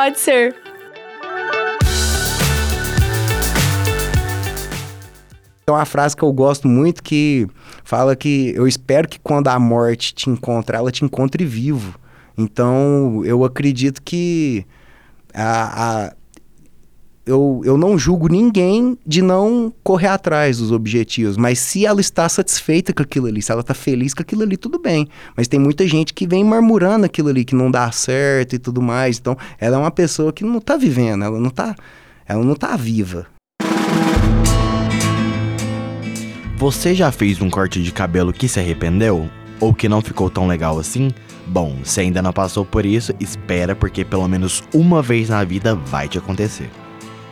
Pode ser. Tem uma frase que eu gosto muito que fala que eu espero que quando a morte te encontrar, ela te encontre vivo. Então, eu acredito que a, a, eu, eu não julgo ninguém de não correr atrás dos objetivos, mas se ela está satisfeita com aquilo ali, se ela está feliz com aquilo ali, tudo bem. Mas tem muita gente que vem murmurando aquilo ali, que não dá certo e tudo mais. Então, ela é uma pessoa que não está vivendo, ela não está ela não tá viva. Você já fez um corte de cabelo que se arrependeu? Ou que não ficou tão legal assim? Bom, se ainda não passou por isso, espera porque pelo menos uma vez na vida vai te acontecer.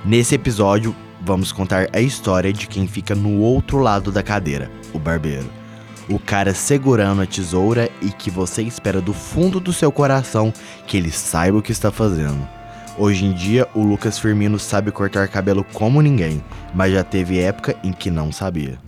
Nesse episódio, vamos contar a história de quem fica no outro lado da cadeira, o barbeiro. O cara segurando a tesoura e que você espera do fundo do seu coração que ele saiba o que está fazendo. Hoje em dia, o Lucas Firmino sabe cortar cabelo como ninguém, mas já teve época em que não sabia.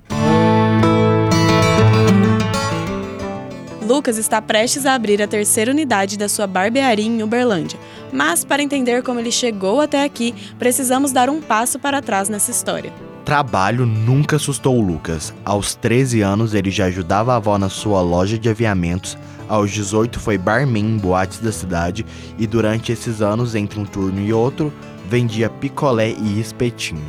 Lucas está prestes a abrir a terceira unidade da sua barbearia em Uberlândia. Mas para entender como ele chegou até aqui, precisamos dar um passo para trás nessa história. Trabalho nunca assustou o Lucas. Aos 13 anos, ele já ajudava a avó na sua loja de aviamentos. Aos 18, foi barman em boates da cidade. E durante esses anos, entre um turno e outro, vendia picolé e espetinho.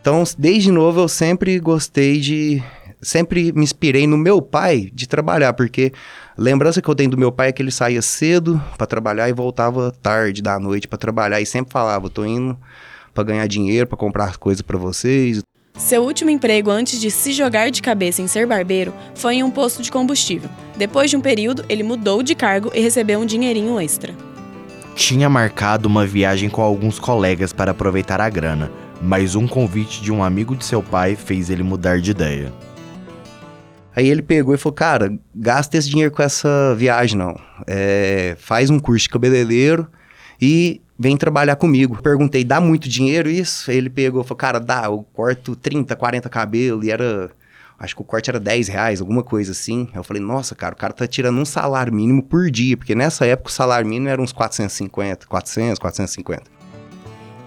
Então, desde novo, eu sempre gostei de sempre me inspirei no meu pai de trabalhar, porque a lembrança que eu tenho do meu pai é que ele saía cedo para trabalhar e voltava tarde da noite para trabalhar e sempre falava: "Tô indo para ganhar dinheiro, para comprar coisas para vocês". Seu último emprego antes de se jogar de cabeça em ser barbeiro foi em um posto de combustível. Depois de um período, ele mudou de cargo e recebeu um dinheirinho extra. Tinha marcado uma viagem com alguns colegas para aproveitar a grana, mas um convite de um amigo de seu pai fez ele mudar de ideia. Aí ele pegou e falou, cara, gasta esse dinheiro com essa viagem, não. É, faz um curso de cabeleireiro e vem trabalhar comigo. Perguntei, dá muito dinheiro isso? Ele pegou e falou, cara, dá, eu corto 30, 40 cabelos e era... Acho que o corte era 10 reais, alguma coisa assim. Eu falei, nossa, cara, o cara tá tirando um salário mínimo por dia, porque nessa época o salário mínimo era uns 450, 400, 450.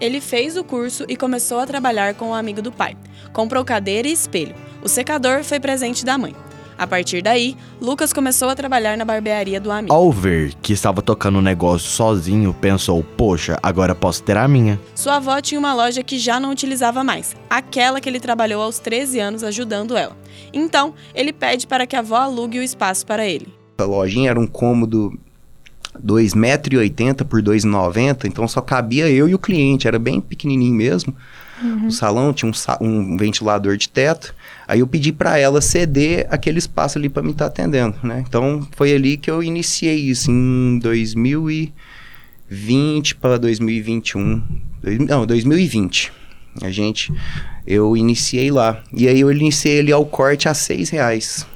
Ele fez o curso e começou a trabalhar com um amigo do pai. Comprou cadeira e espelho. O secador foi presente da mãe. A partir daí, Lucas começou a trabalhar na barbearia do amigo. Ao ver que estava tocando o um negócio sozinho, pensou: poxa, agora posso ter a minha. Sua avó tinha uma loja que já não utilizava mais, aquela que ele trabalhou aos 13 anos ajudando ela. Então, ele pede para que a avó alugue o espaço para ele. A lojinha era um cômodo 2,80m por 2,90m, então só cabia eu e o cliente, era bem pequenininho mesmo. Uhum. O salão tinha um, um, ventilador de teto. Aí eu pedi para ela ceder aquele espaço ali para me estar tá atendendo, né? Então foi ali que eu iniciei isso em 2020 para 2021. Não, 2020. A gente, eu iniciei lá. E aí eu iniciei ali ao corte a seis reais.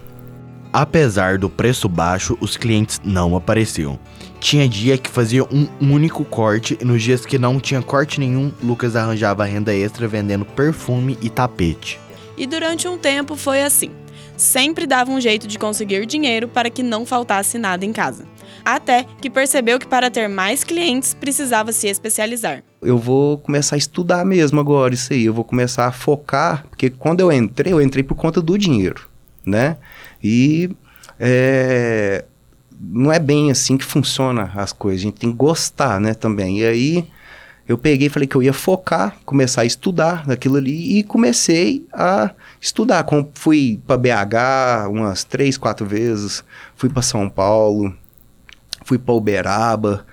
Apesar do preço baixo, os clientes não apareciam. Tinha dia que fazia um único corte e nos dias que não tinha corte nenhum, Lucas arranjava renda extra vendendo perfume e tapete. E durante um tempo foi assim. Sempre dava um jeito de conseguir dinheiro para que não faltasse nada em casa. Até que percebeu que para ter mais clientes precisava se especializar. Eu vou começar a estudar mesmo agora isso aí. Eu vou começar a focar, porque quando eu entrei, eu entrei por conta do dinheiro, né? E é, não é bem assim que funciona as coisas. A gente tem que gostar, né, também. E aí eu peguei e falei que eu ia focar, começar a estudar naquilo ali e comecei a estudar. Fui para BH umas três, quatro vezes, fui para São Paulo, fui para Uberaba,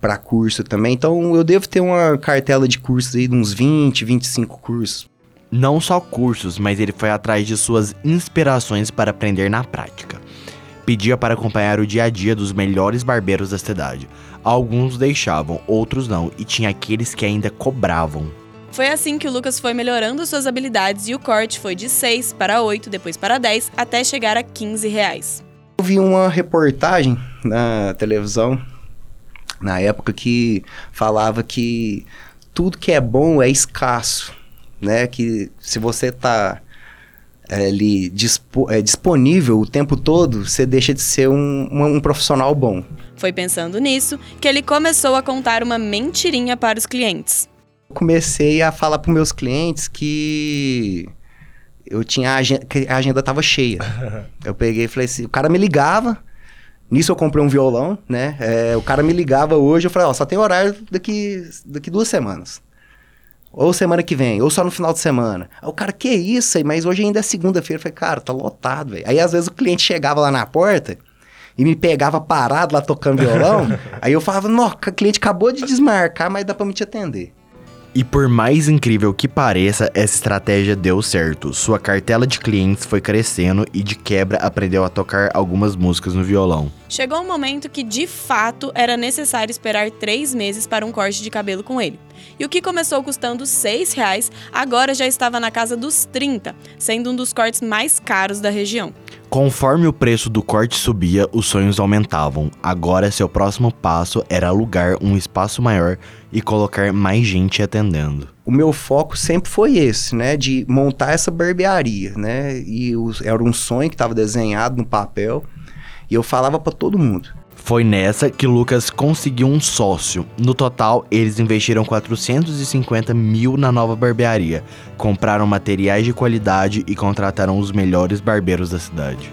para curso também. Então eu devo ter uma cartela de cursos aí de uns 20, 25 cursos. Não só cursos, mas ele foi atrás de suas inspirações para aprender na prática pedia para acompanhar o dia a dia dos melhores barbeiros da cidade. Alguns deixavam, outros não, e tinha aqueles que ainda cobravam. Foi assim que o Lucas foi melhorando suas habilidades e o corte foi de 6 para 8, depois para 10, até chegar a 15 reais. Eu vi uma reportagem na televisão, na época, que falava que tudo que é bom é escasso, né? Que se você tá ele dispo, é, disponível o tempo todo, você deixa de ser um, um, um, profissional bom. Foi pensando nisso que ele começou a contar uma mentirinha para os clientes. Comecei a falar para meus clientes que eu tinha a agenda, que a agenda tava cheia. eu peguei e falei assim, o cara me ligava, nisso eu comprei um violão, né? É, o cara me ligava hoje, eu falei, ó, só tem horário daqui, daqui duas semanas. Ou semana que vem, ou só no final de semana. Aí o cara, que isso aí? Mas hoje ainda é segunda-feira. Eu falei, cara, tá lotado, velho. Aí às vezes o cliente chegava lá na porta e me pegava parado lá tocando violão. aí eu falava, nossa, o cliente acabou de desmarcar, mas dá pra me te atender. E por mais incrível que pareça, essa estratégia deu certo. Sua cartela de clientes foi crescendo e de quebra aprendeu a tocar algumas músicas no violão. Chegou um momento que de fato era necessário esperar três meses para um corte de cabelo com ele. E o que começou custando 6 reais, agora já estava na casa dos 30, sendo um dos cortes mais caros da região. Conforme o preço do corte subia, os sonhos aumentavam. Agora seu próximo passo era alugar um espaço maior e colocar mais gente atendendo. O meu foco sempre foi esse, né, de montar essa barbearia, né? E os, era um sonho que estava desenhado no papel e eu falava para todo mundo. Foi nessa que Lucas conseguiu um sócio. No total, eles investiram 450 mil na nova barbearia, compraram materiais de qualidade e contrataram os melhores barbeiros da cidade.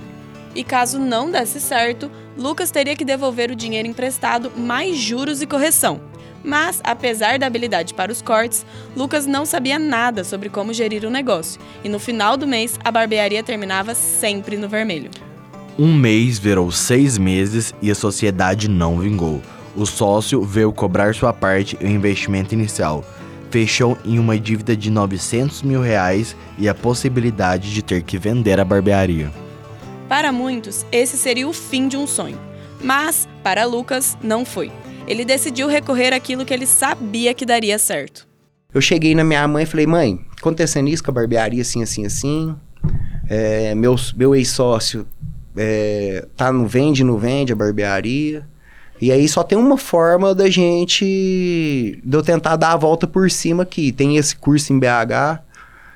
E caso não desse certo, Lucas teria que devolver o dinheiro emprestado mais juros e correção. Mas, apesar da habilidade para os cortes, Lucas não sabia nada sobre como gerir o negócio, e no final do mês a barbearia terminava sempre no vermelho. Um mês virou seis meses e a sociedade não vingou. O sócio veio cobrar sua parte e o investimento inicial. Fechou em uma dívida de 900 mil reais e a possibilidade de ter que vender a barbearia. Para muitos, esse seria o fim de um sonho. Mas, para Lucas, não foi. Ele decidiu recorrer àquilo que ele sabia que daria certo. Eu cheguei na minha mãe e falei, mãe, acontecendo isso com a barbearia assim, assim, assim. É, meu meu ex-sócio é, tá no vende, não vende a barbearia. E aí só tem uma forma da gente, de eu tentar dar a volta por cima aqui. Tem esse curso em BH,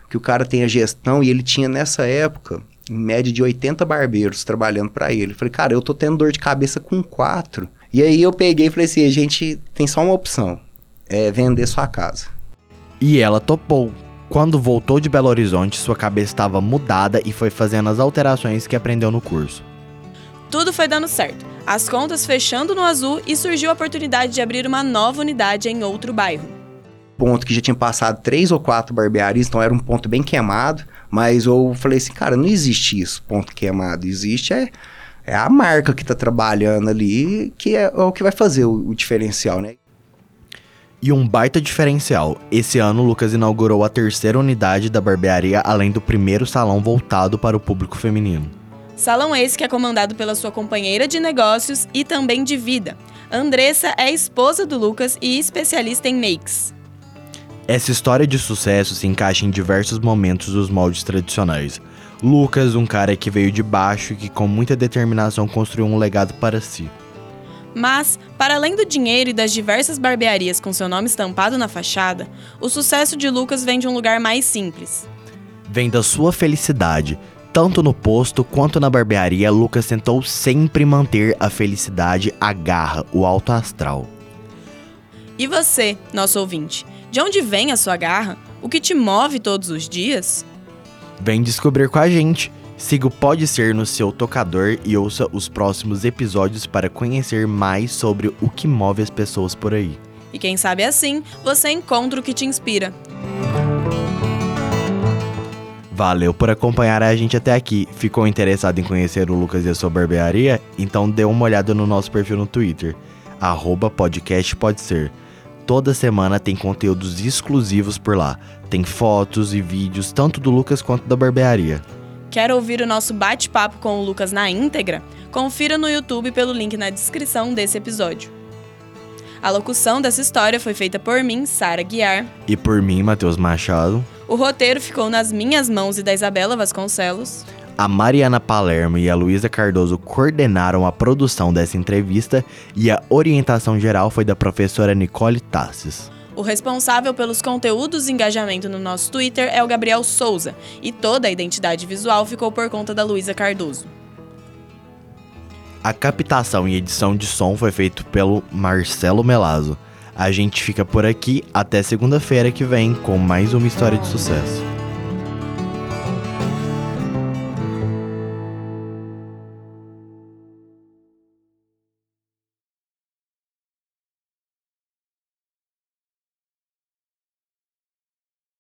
que o cara tem a gestão, e ele tinha nessa época, em média de 80 barbeiros trabalhando para ele. falei, cara, eu tô tendo dor de cabeça com quatro. E aí eu peguei e falei assim, a gente tem só uma opção, é vender sua casa. E ela topou. Quando voltou de Belo Horizonte, sua cabeça estava mudada e foi fazendo as alterações que aprendeu no curso. Tudo foi dando certo, as contas fechando no azul e surgiu a oportunidade de abrir uma nova unidade em outro bairro. Ponto que já tinha passado três ou quatro barbearias, então era um ponto bem queimado, mas eu falei assim, cara, não existe isso, ponto queimado. Existe é, é a marca que está trabalhando ali, que é, é, o que vai fazer o, o diferencial, né? E um baita diferencial. Esse ano, Lucas inaugurou a terceira unidade da barbearia, além do primeiro salão voltado para o público feminino. Salão esse que é comandado pela sua companheira de negócios e também de vida. Andressa é esposa do Lucas e especialista em makes. Essa história de sucesso se encaixa em diversos momentos dos moldes tradicionais. Lucas, um cara que veio de baixo e que com muita determinação construiu um legado para si. Mas, para além do dinheiro e das diversas barbearias com seu nome estampado na fachada, o sucesso de Lucas vem de um lugar mais simples. Vem da sua felicidade. Tanto no posto quanto na barbearia, Lucas tentou sempre manter a felicidade, a garra, o alto astral. E você, nosso ouvinte, de onde vem a sua garra? O que te move todos os dias? Vem descobrir com a gente. Siga o Pode Ser no seu tocador e ouça os próximos episódios para conhecer mais sobre o que move as pessoas por aí. E quem sabe assim, você encontra o que te inspira. Valeu por acompanhar a gente até aqui. Ficou interessado em conhecer o Lucas e a sua barbearia? Então dê uma olhada no nosso perfil no Twitter, arroba podcast pode ser. Toda semana tem conteúdos exclusivos por lá. Tem fotos e vídeos tanto do Lucas quanto da barbearia. Quer ouvir o nosso bate-papo com o Lucas na íntegra? Confira no YouTube pelo link na descrição desse episódio. A locução dessa história foi feita por mim, Sara Guiar. E por mim, Matheus Machado. O roteiro ficou nas minhas mãos e da Isabela Vasconcelos. A Mariana Palermo e a Luísa Cardoso coordenaram a produção dessa entrevista e a orientação geral foi da professora Nicole Tassis. O responsável pelos conteúdos e engajamento no nosso Twitter é o Gabriel Souza, e toda a identidade visual ficou por conta da Luísa Cardoso. A captação e edição de som foi feito pelo Marcelo Melazzo. A gente fica por aqui até segunda-feira que vem com mais uma história de sucesso.